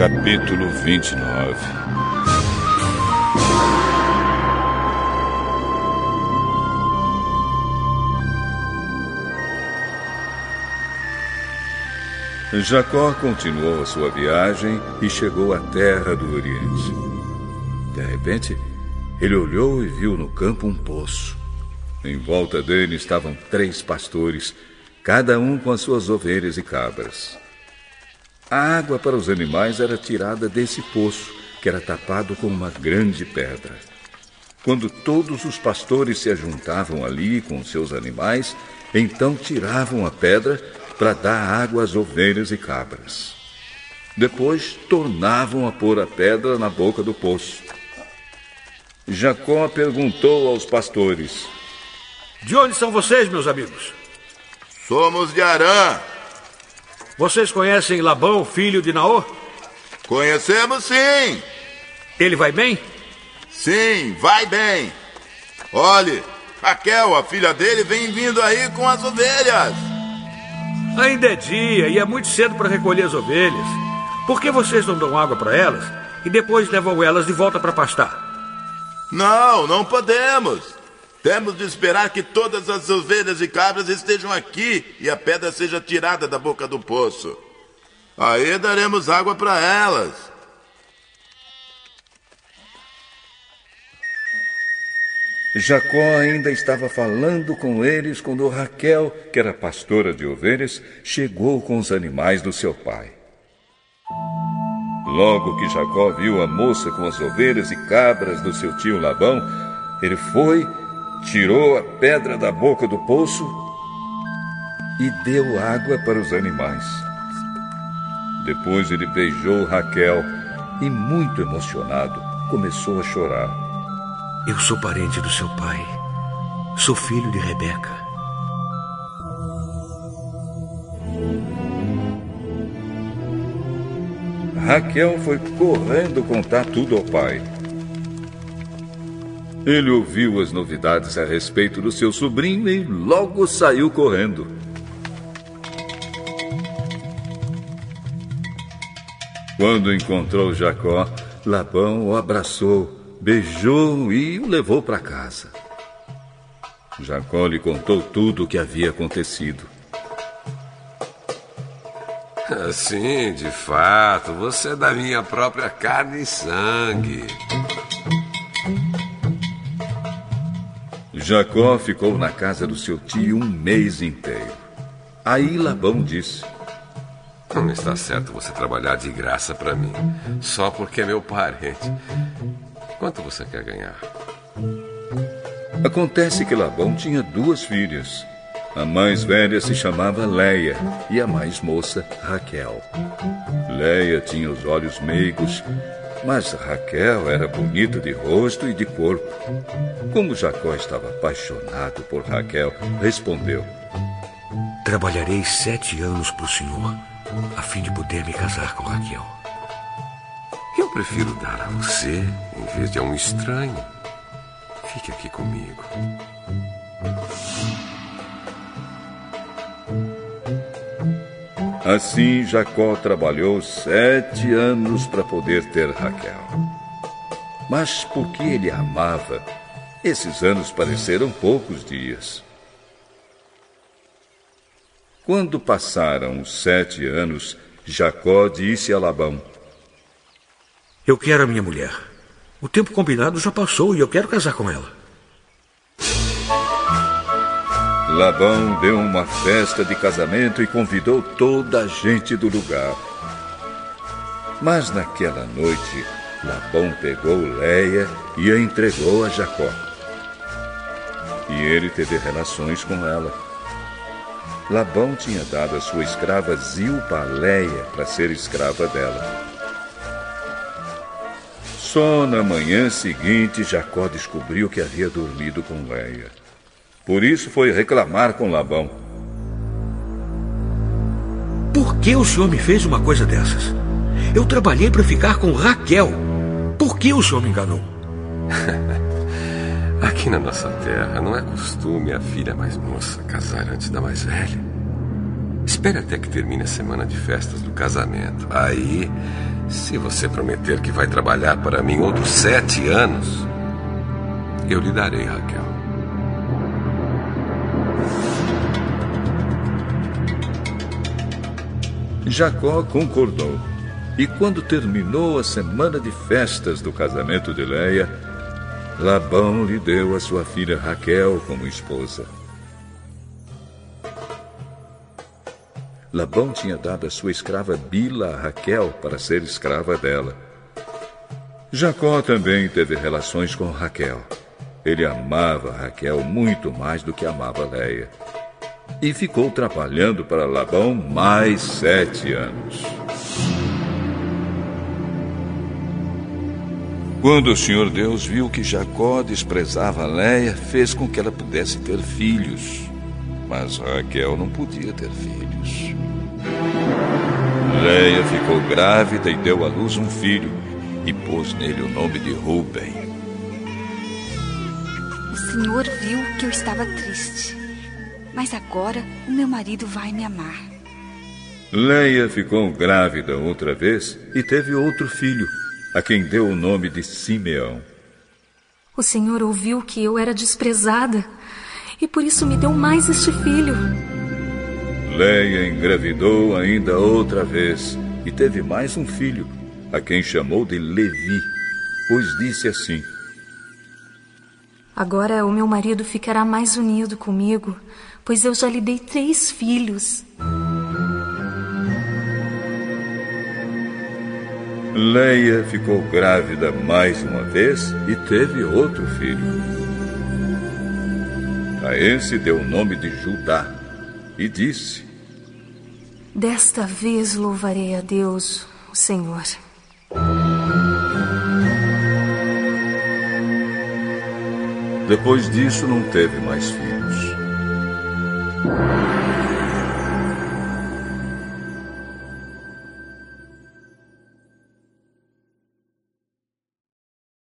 Capítulo 29 Jacó continuou a sua viagem e chegou à terra do Oriente. De repente, ele olhou e viu no campo um poço. Em volta dele estavam três pastores, cada um com as suas ovelhas e cabras. A água para os animais era tirada desse poço, que era tapado com uma grande pedra. Quando todos os pastores se ajuntavam ali com seus animais, então tiravam a pedra para dar água às ovelhas e cabras. Depois tornavam a pôr a pedra na boca do poço. Jacó perguntou aos pastores: De onde são vocês, meus amigos? Somos de Arã. Vocês conhecem Labão, filho de Naor? Conhecemos sim. Ele vai bem? Sim, vai bem. Olhe, Raquel, a filha dele, vem vindo aí com as ovelhas. Ainda é dia e é muito cedo para recolher as ovelhas. Por que vocês não dão água para elas e depois levam elas de volta para pastar? Não, não podemos. Temos de esperar que todas as ovelhas e cabras estejam aqui e a pedra seja tirada da boca do poço. Aí daremos água para elas. Jacó ainda estava falando com eles quando Raquel, que era pastora de ovelhas, chegou com os animais do seu pai. Logo que Jacó viu a moça com as ovelhas e cabras do seu tio Labão, ele foi, tirou a pedra da boca do poço e deu água para os animais. Depois ele beijou Raquel e, muito emocionado, começou a chorar. Eu sou parente do seu pai. Sou filho de Rebeca. Raquel foi correndo contar tudo ao pai. Ele ouviu as novidades a respeito do seu sobrinho e logo saiu correndo. Quando encontrou Jacó, Labão o abraçou beijou e o levou para casa. Jacó lhe contou tudo o que havia acontecido. Sim, de fato, você é da minha própria carne e sangue. Jacó ficou na casa do seu tio um mês inteiro. Aí Labão disse: Não está certo você trabalhar de graça para mim, só porque é meu parente. Quanto você quer ganhar? Acontece que Labão tinha duas filhas. A mais velha se chamava Leia e a mais moça, Raquel. Leia tinha os olhos meigos, mas Raquel era bonita de rosto e de corpo. Como Jacó estava apaixonado por Raquel, respondeu: Trabalharei sete anos para o senhor, a fim de poder me casar com Raquel. Eu prefiro dar a você em vez de a um estranho. Fique aqui comigo. Assim Jacó trabalhou sete anos para poder ter Raquel. Mas porque ele amava, esses anos pareceram poucos dias. Quando passaram os sete anos, Jacó disse a Labão: Eu quero a minha mulher. O tempo combinado já passou e eu quero casar com ela. Labão deu uma festa de casamento e convidou toda a gente do lugar. Mas naquela noite, Labão pegou Leia e a entregou a Jacó. E ele teve relações com ela. Labão tinha dado a sua escrava Zilpa a Leia para ser escrava dela. Só na manhã seguinte, Jacó descobriu que havia dormido com Leia. Por isso foi reclamar com Labão. Por que o senhor me fez uma coisa dessas? Eu trabalhei para ficar com Raquel. Por que o senhor me enganou? Aqui na nossa terra não é costume a filha mais moça casar antes da mais velha. Espere até que termine a semana de festas do casamento. Aí Se você prometer que vai trabalhar para mim outros sete anos, eu lhe darei, Raquel. Jacó concordou. E quando terminou a semana de festas do casamento de Leia, Labão lhe deu a sua filha Raquel como esposa. Labão tinha dado a sua escrava Bila a Raquel para ser escrava dela. Jacó também teve relações com Raquel. Ele amava Raquel muito mais do que amava Leia. E ficou trabalhando para Labão mais sete anos. Quando o Senhor Deus viu que Jacó desprezava Leia, fez com que ela pudesse ter filhos. Mas Raquel não podia ter filhos. Leia ficou grávida e deu à luz um filho e pôs nele o nome de Ruben. O Senhor viu que eu estava triste, mas agora o meu marido vai me amar. Leia ficou grávida outra vez e teve outro filho, a quem deu o nome de Simeão. O Senhor ouviu que eu era desprezada e por isso me deu mais este filho. Leia engravidou ainda outra vez e teve mais um filho, a quem chamou de Levi, pois disse assim: Agora o meu marido ficará mais unido comigo, pois eu já lhe dei três filhos. Leia ficou grávida mais uma vez e teve outro filho. A esse deu o nome de Judá e disse: Desta vez louvarei a Deus, o Senhor. Depois disso, não teve mais filhos.